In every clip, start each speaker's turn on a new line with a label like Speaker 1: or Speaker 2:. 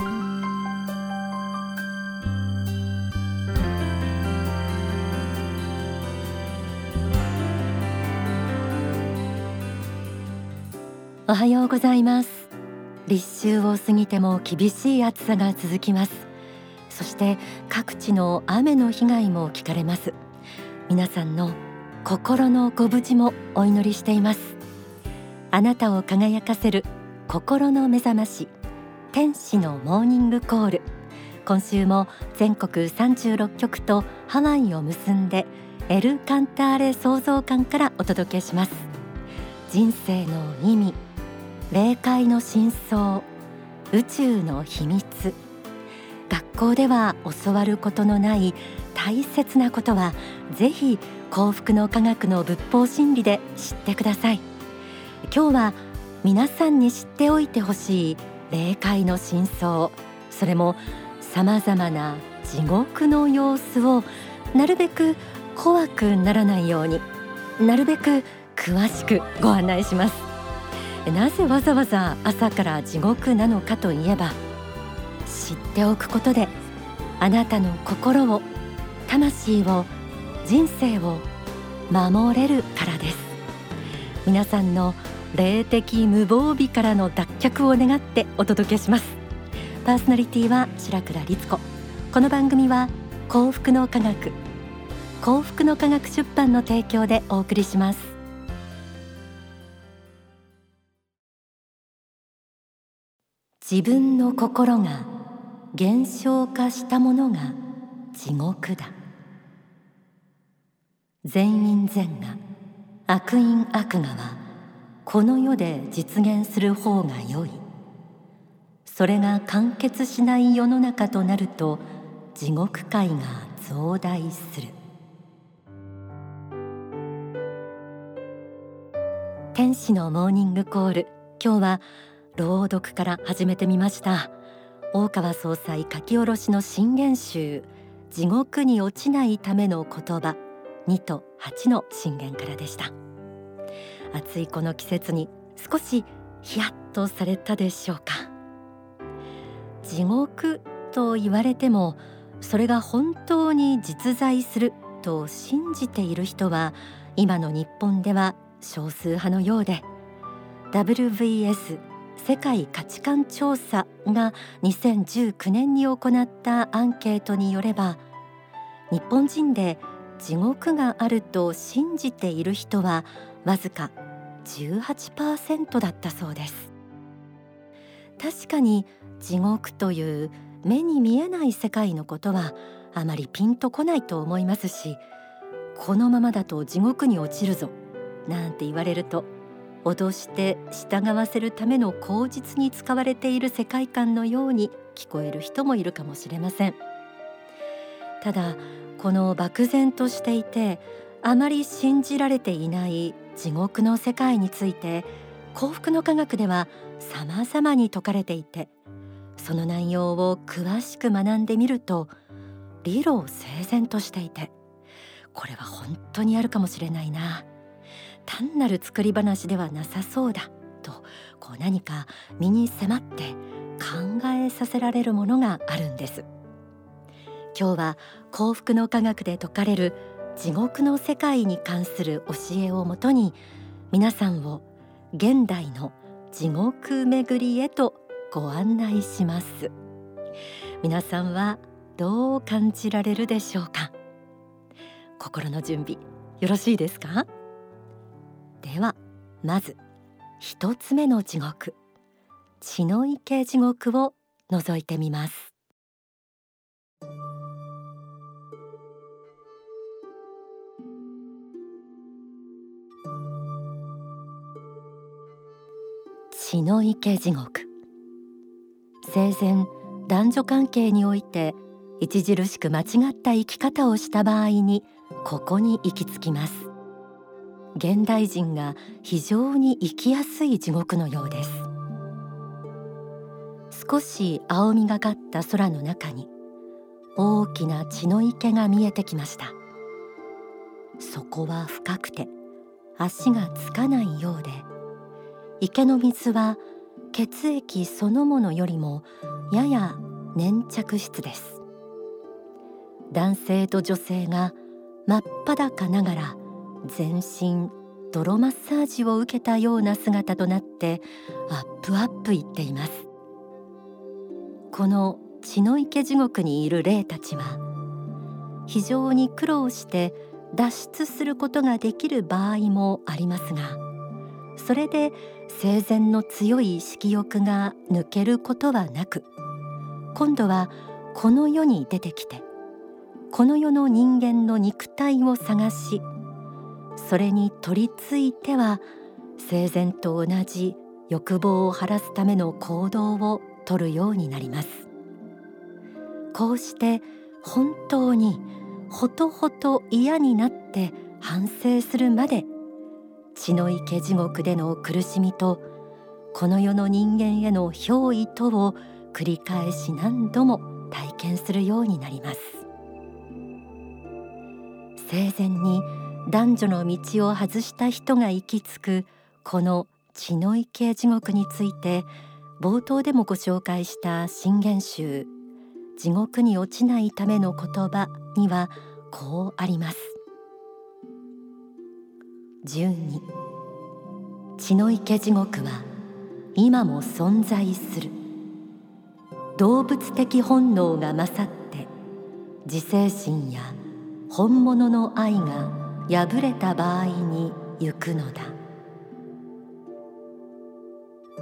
Speaker 1: おはようございます。立秋を過ぎても厳しい暑さが続きます。そして各地の雨の被害も聞かれます。皆さんの心のご無事もお祈りしています。あなたを輝かせる心の目覚まし。天使のモーニングコール。今週も全国36局とハワイを結んでエル・カンターレ創造館からお届けします。人生の意味霊界の真相宇宙の秘密。学校では教わることのない大切なことはぜひ幸福の科学の仏法真理で知ってください。今日は皆さんに知っておいてほしい霊界の真相。それも様々な地獄の様子をなるべく怖くならないようになるべく詳しくご案内します。なぜわざわざ朝から地獄なのかといえば知っておくことであなたの心を魂を人生を守れるからです。皆さんの霊的無防備からの脱却を願ってお届けします。パーソナリティは白倉律子。この番組は幸福の科学幸福の科学出版の提供でお送りします。自分の心が減少化したものが地獄だ。善因善が悪因悪がはこの世で実現する方が良い。それが完結しない世の中となると地獄界が増大する。天使のモーニングコール今日は朗読から始めてみました。大川総裁書き下ろしの新言集地獄に落ちないための言葉2と8の新言からでした。暑いこの季節に少しヒヤッとされたでしょうか。地獄と言われてもそれが本当に実在すると信じている人は今の日本では少数派のようで WVS 世界価値観調査が2019年に行ったアンケートによれば日本人で地獄があると信じている人はわずか18%だったそうです。確かに地獄という目に見えない世界のことはあまりピンとこないと思いますしこのままだと地獄に落ちるぞなんて言われると脅して従わせるための口実に使われている世界観のように聞こえる人もいるかもしれません。ただこの漠然としていてあまり信じられていない地獄の世界について幸福の科学では様々に説かれていてその内容を詳しく学んでみると理路整然としていてこれは本当にあるかもしれないな。単なる作り話ではなさそうだとこう何か身に迫って考えさせられるものがあるんです。今日は幸福の科学で説かれる地獄の世界に関する教えをもとに皆さんを現代の地獄巡りへとご案内します。皆さんはどう感じられるでしょうか？心の準備よろしいですか？ではまず一つ目の地獄血の池地獄を覗いてみます。血の池地獄。生前男女関係において著しく間違った生き方をした場合にここに行き着きます。現代人が非常に生きやすい地獄のようです。少し青みがかった空の中に大きな血の池が見えてきました。そこは深くて足がつかないようで池の水は血液そのものよりもやや粘着質です。男性と女性が真っ裸ながら全身泥マッサージを受けたような姿となってアップアップ言っています。この血の池地獄にいる霊たちは非常に苦労して脱出することができる場合もありますがそれで生前の強い色欲が抜けることはなく今度はこの世に出てきてこの世の人間の肉体を探しそれに取り付いては生前と同じ欲望を晴らすための行動をとるようになります。こうして本当にほとほと嫌になって反省するまで血の池地獄での苦しみとこの世の人間への憑依とを繰り返し何度も体験するようになります。生前に男女の道を外した人が行き着くこの血の池地獄について冒頭でもご紹介した信玄集地獄に落ちないための言葉にはこうあります。12血の池地獄は今も存在する。動物的本能が勝って自制心や本物の愛が破れた場合に行くのだ。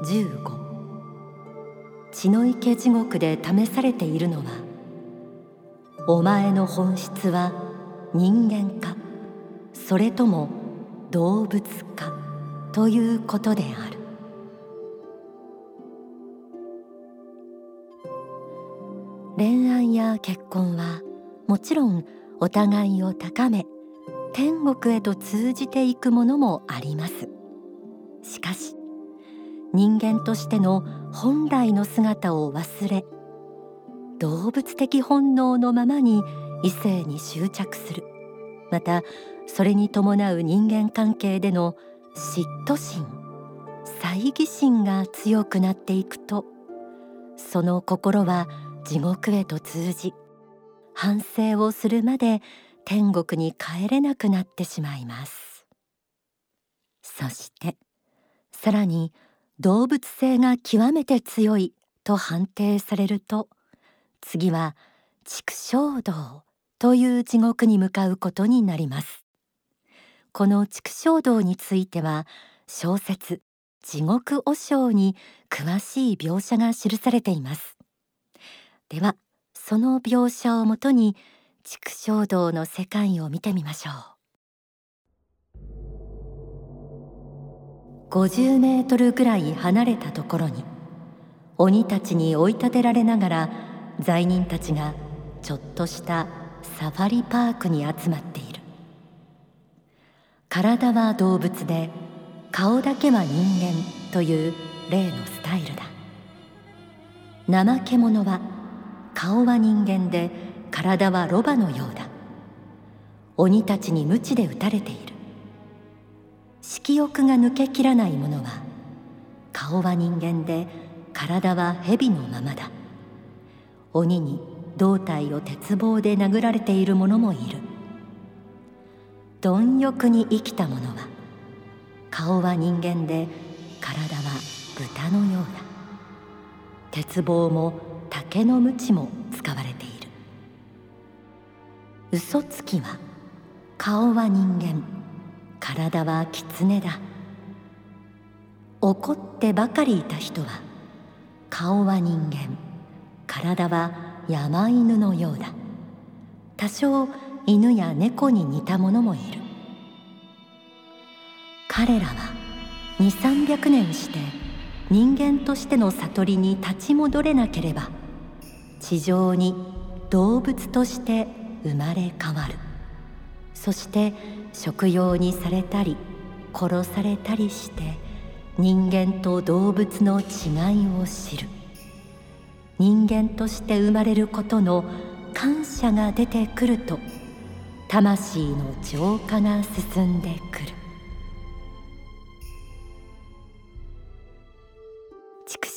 Speaker 1: 15血の池地獄で試されているのはお前の本質は人間か？それとも動物かということである。恋愛や結婚はもちろんお互いを高め天国へと通じていくものもあります。しかし人間としての本来の姿を忘れ動物的本能のままに異性に執着する。またそれに伴う人間関係での嫉妬心猜疑心が強くなっていくとその心は地獄へと通じ反省をするまで天国に帰れなくなってしまいます。そしてさらに動物性が極めて強いと判定されると次は畜生道という地獄に向かうことになります。この畜生道については小説地獄和尚に詳しい描写が記されています。ではその描写をもとに畜生道の世界を見てみましょう。50メートルぐらい離れたところに鬼たちに追い立てられながら罪人たちがちょっとしたサファリパークに集まっている体は動物で顔だけは人間という例のスタイルだ。怠け者は顔は人間で体はロバのようだ。鬼たちに鞭で打たれている。色欲が抜けきらない者は顔は人間で体は蛇のままだ。鬼に胴体を鉄棒で殴られている者もいる。貪欲に生きた者は顔は人間で体は豚のようだ。鉄棒も竹の鞭も使われている。嘘つきは顔は人間。体は狐だ。怒ってばかりいた人は顔は人間。体は山犬のようだ。多少犬や猫に似たものもいる。彼らは2 3 0 0年して人間としての悟りに立ち戻れなければ地上に動物として生まれ変わる。そして食用にされたり殺されたりして人間と動物の違いを知る。人間として生まれることの感謝が出てくると魂の浄化が進んでくる。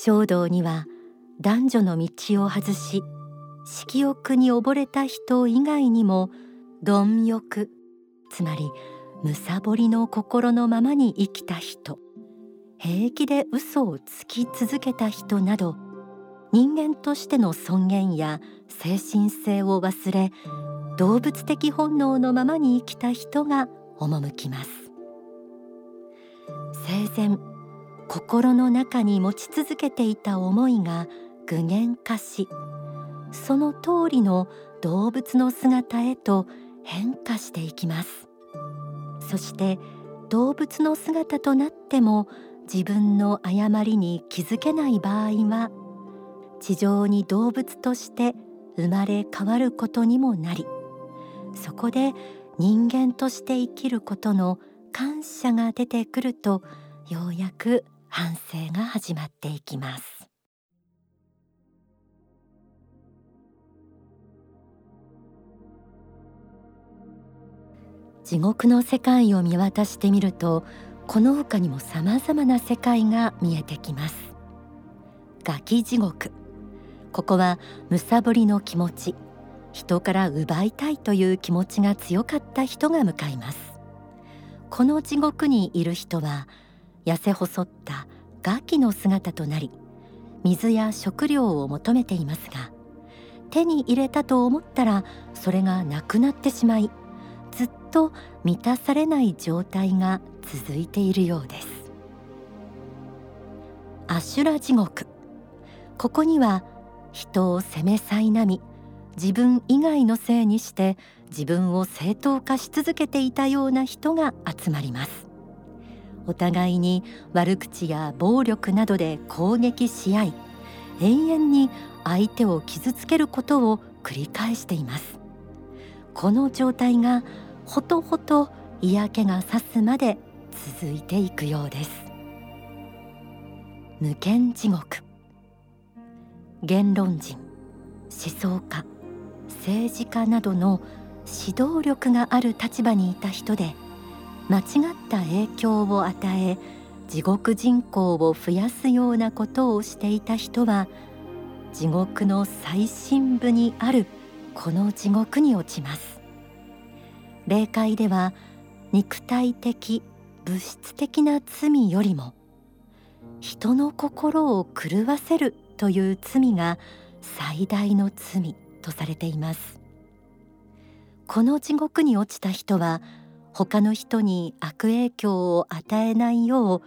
Speaker 1: 畜生道には男女の道を外し色欲に溺れた人以外にも貪欲つまりむさぼりの心のままに生きた人平気で嘘をつき続けた人など人間としての尊厳や精神性を忘れ動物的本能のままに生きた人が赴きます。生前心の中に持ち続けていた思いが具現化しその通りの動物の姿へと変化していきます。そして動物の姿となっても自分の誤りに気づけない場合は地上に動物として生まれ変わることにもなりそこで人間として生きることの感謝が出てくるとようやく反省が始まっていきます。地獄の世界を見渡してみるとこの他にも様々な世界が見えてきます。ガキ地獄。ここはむさぼりの気持ち。人から奪いたいという気持ちが強かった人が向かいます。この地獄にいる人は痩せ細ったガキの姿となり水や食料を求めていますが手に入れたと思ったらそれがなくなってしまいずっと満たされない状態が続いているようです。アシュラ地獄。ここには人を責め苛み自分以外のせいにして自分を正当化し続けていたような人が集まります。お互いに悪口や暴力などで攻撃し合い永遠に相手を傷つけることを繰り返しています。この状態がほとほと嫌気がさすまで続いていくようです。無権地獄。言論人思想家政治家などの指導力がある立場にいた人で間違った影響を与え地獄人口を増やすようなことをしていた人は地獄の最深部にあるこの地獄に落ちます。霊界では肉体的物質的な罪よりも人の心を狂わせるという罪が最大の罪とされています。この地獄に落ちた人は他の人に悪影響を与えないよう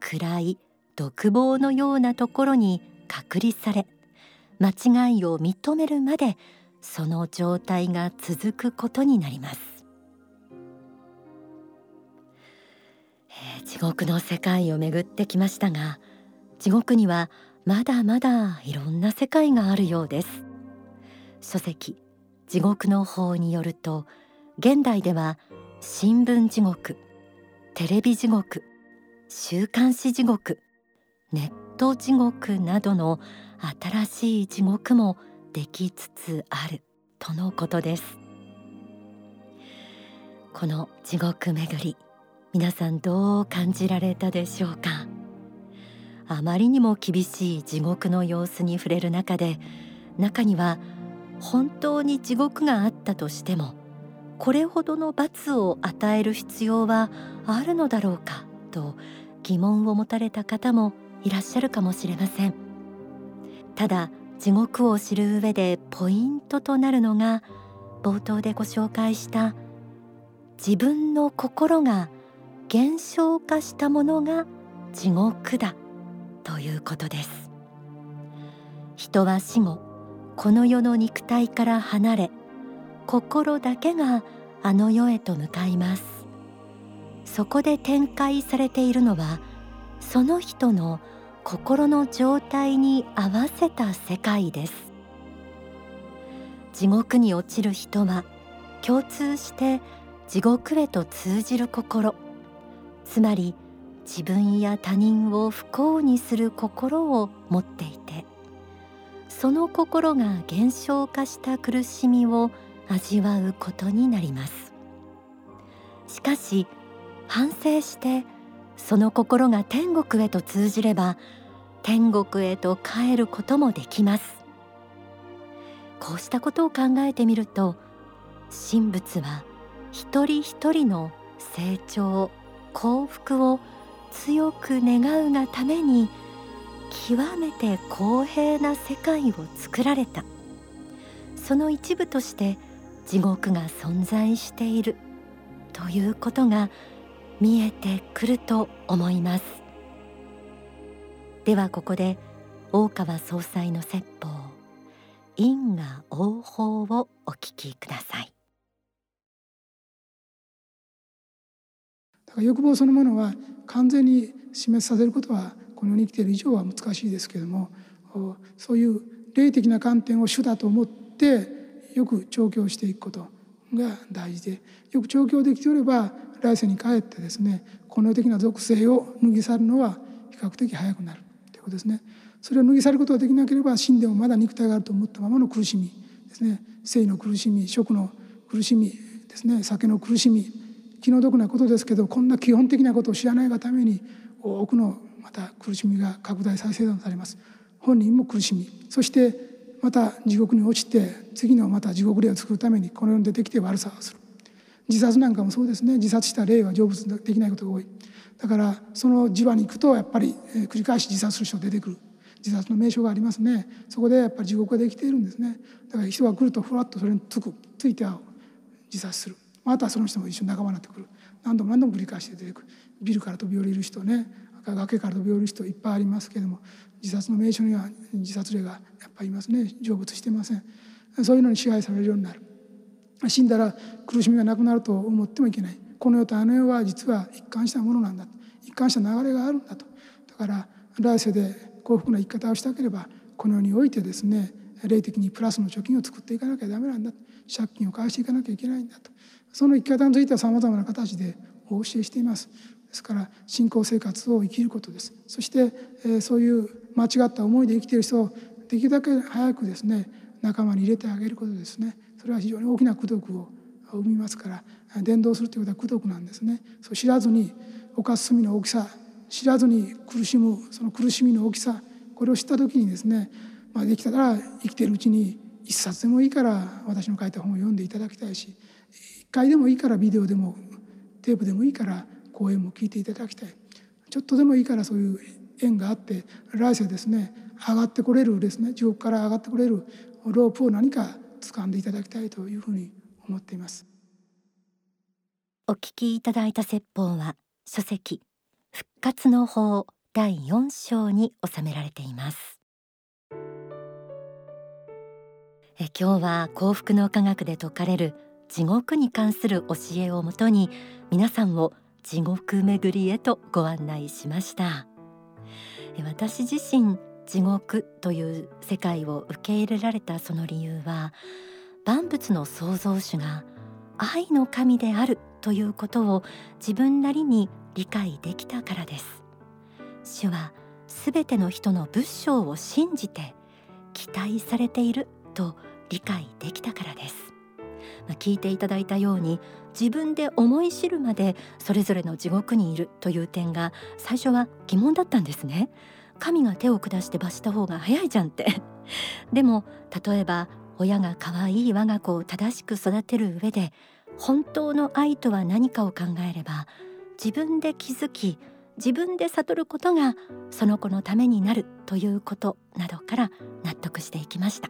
Speaker 1: 暗い独房のようなところに隔離され間違いを認めるまでその状態が続くことになります、えー、地獄の世界を巡ってきましたが地獄にはまだまだいろんな世界があるようです。書籍地獄の法によると現代では新聞地獄テレビ地獄週刊誌地獄ネット地獄などの新しい地獄もできつつあるとのことです。この地獄巡り皆さんどう感じられたでしょうか？あまりにも厳しい地獄の様子に触れる中で中には本当に地獄があったとしてもこれほどの罰を与える必要はあるのだろうかと疑問を持たれた方もいらっしゃるかもしれません。ただ地獄を知る上でポイントとなるのが冒頭でご紹介した自分の心が減少化したものが地獄だということです。人は死後この世の肉体から離れ心だけがあの世へと向かいます。そこで展開されているのはその人の心の状態に合わせた世界です。地獄に落ちる人は共通して地獄へと通じる心。つまり自分や他人を不幸にする心を持っていてその心が減少化した苦しみを味わうことになります。しかし反省してその心が天国へと通じれば天国へと帰ることもできます。こうしたことを考えてみると神仏は一人一人の成長幸福を強く願うがために極めて公平な世界を作られた。その一部として地獄が存在している。ということが見えてくると思います。ではここで大川総裁の説法因果応報をお聞きください。
Speaker 2: だから欲望そのものは完全に示滅させることはこの世に生きている以上は難しいですけれどもそういう霊的な観点を主だと思ってよく調教していくことが大事でよく調教できておれば来世に帰ってですねこの世的な属性を脱ぎ去るのは比較的早くなるということですね。それを脱ぎ去ることができなければ死んでもまだ肉体があると思ったままの苦しみですね。生の苦しみ食の苦しみですね。酒の苦しみ気の毒なことですけどこんな基本的なことを知らないがために多くのまた苦しみが拡大再生されます。本人も苦しみ。そしてまた地獄に落ちて次のまた地獄霊を作るためにこの世に出てきて悪さをする。自殺なんかもそうですね。自殺した霊は成仏できないことが多い。だからその磁場に行くとやっぱり繰り返し自殺する人が出てくる。自殺の名称がありますね。そこでやっぱり地獄ができているんですね。だから人が来るとふわっとそれにつく。ついては自殺する。またその人も一緒に仲間になってくる。何度も何度も繰り返して出てくる。ビルから飛び降りる人ね。崖から飛び降りる人いっぱいありますけれども。自殺の名称には自殺例がやっぱりいますね。成仏してません。そういうのに支配されるようになる。死んだら苦しみがなくなると思ってもいけない。この世とあの世は実は一貫したものなんだ。一貫した流れがあるんだと。だから来世で幸福な生き方をしたければこの世においてですね霊的にプラスの貯金を作っていかなきゃダメなんだ借金を返していかなきゃいけないんだと。その生き方についてはさまざまな形でお教えしています。ですから信仰生活を生きることです。そして、えそういう間違った思いで生きている人をできるだけ早くですね仲間に入れてあげることですね。それは非常に大きな功徳を生みますから伝道するということは功徳なんですね。そう知らずに犯す罪の大きさ知らずに苦しむその苦しみの大きさこれを知った時にですね、まあ、できたら生きているうちに一冊でもいいから私の書いた本を読んでいただきたいし一回でもいいからビデオでもテープでもいいから講演も聞いていただきたい。ちょっとでもいいからそういう縁があって来世ですね上がってこれるですね地獄から上がってこれるロープを何か掴んでいただきたいというふうに思っています。
Speaker 1: お聞きいただいた説法は書籍復活の法第4章に収められています。え今日は幸福の科学で説かれる地獄に関する教えをもとに皆さんを地獄巡りへとご案内しました。私自身地獄という世界を受け入れられたその理由は万物の創造主が愛の神であるということを自分なりに理解できたからです。主はすべての人の仏性を信じて期待されていると理解できたからです。聞いていただいたように自分で思い知るまでそれぞれの地獄にいるという点が最初は疑問だったんですね。神が手を下して罰した方が早いじゃんって。でも例えば親が可愛い我が子を正しく育てる上で本当の愛とは何かを考えれば自分で気づき自分で悟ることがその子のためになるということなどから納得していきました。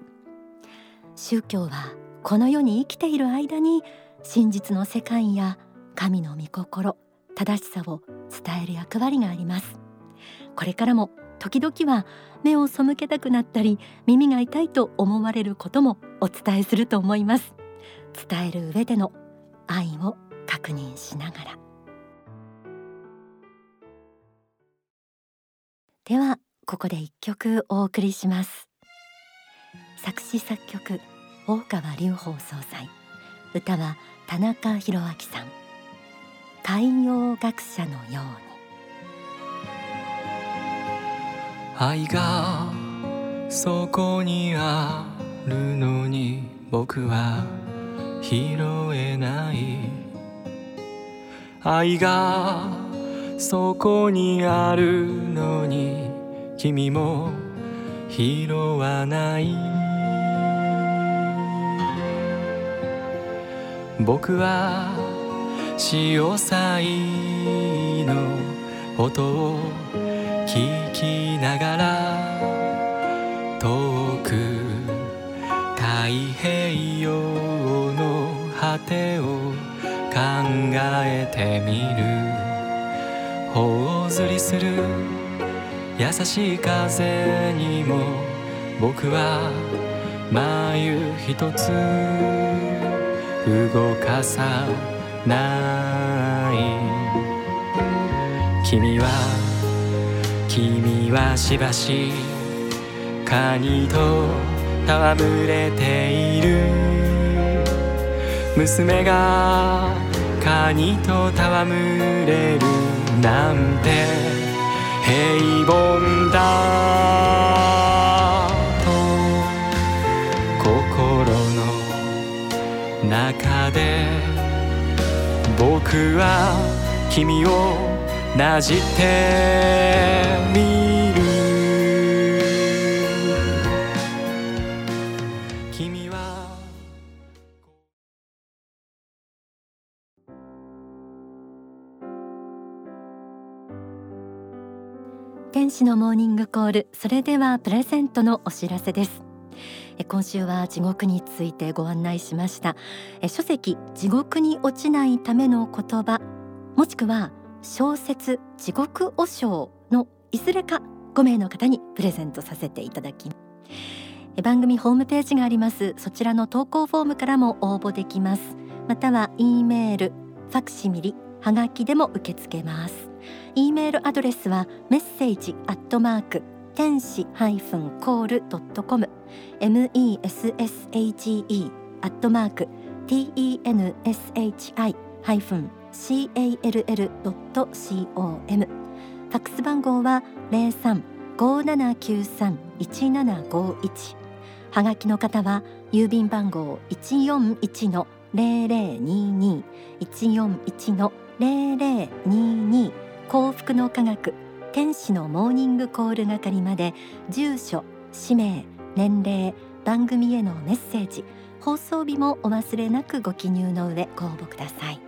Speaker 1: 宗教はこの世に生きている間に真実の世界や神の御心正しさを伝える役割があります。これからも時々は目を背けたくなったり耳が痛いと思われることもお伝えすると思います。伝える上での愛を確認しながら。ではここで一曲お送りします。作詞作曲大川隆法総裁。歌は田中宏明さん。海洋学者のように。
Speaker 3: 愛がそこにあるのに僕は拾えない。愛がそこにあるのに君も拾わない。僕は潮騒の音を聞きながら遠く太平洋の果てを考えてみる頬ずりする優しい風にも僕は眉一つ動かさない。君は君はしばしカニと戯れている。娘がカニと戯れるなんて平凡だ。中で僕は君をなじってみる。君は
Speaker 1: 天使のモーニングコール。それではプレゼントのお知らせです。今週は地獄についてご案内しました。書籍地獄に落ちないための言葉もしくは小説地獄和尚のいずれか5名の方にプレゼントさせていただき番組ホームページがあります。そちらの投稿フォームからも応募できます。または E メールファクシミリはがきでも受け付けます。E メールアドレスはメッセージアットマーク天使ハイフンコールドットコム M E S S H E アットマーク T E N S H I ハイフン call.com ファックス番号は0357931751はがきの方は郵便番号141の0022 141の0022幸福の科学。天使のモーニングコール係まで住所氏名年齢番組へのメッセージ放送日もお忘れなくご記入の上ご応募ください。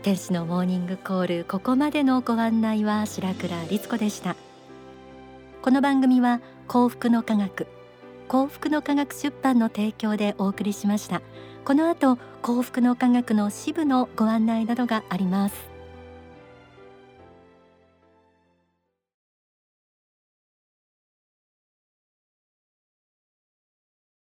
Speaker 1: 天使のモーニングコールここまでのご案内は白倉律子でした。この番組は幸福の科学幸福の科学出版の提供でお送りしました。この後幸福の科学の支部のご案内などがあります。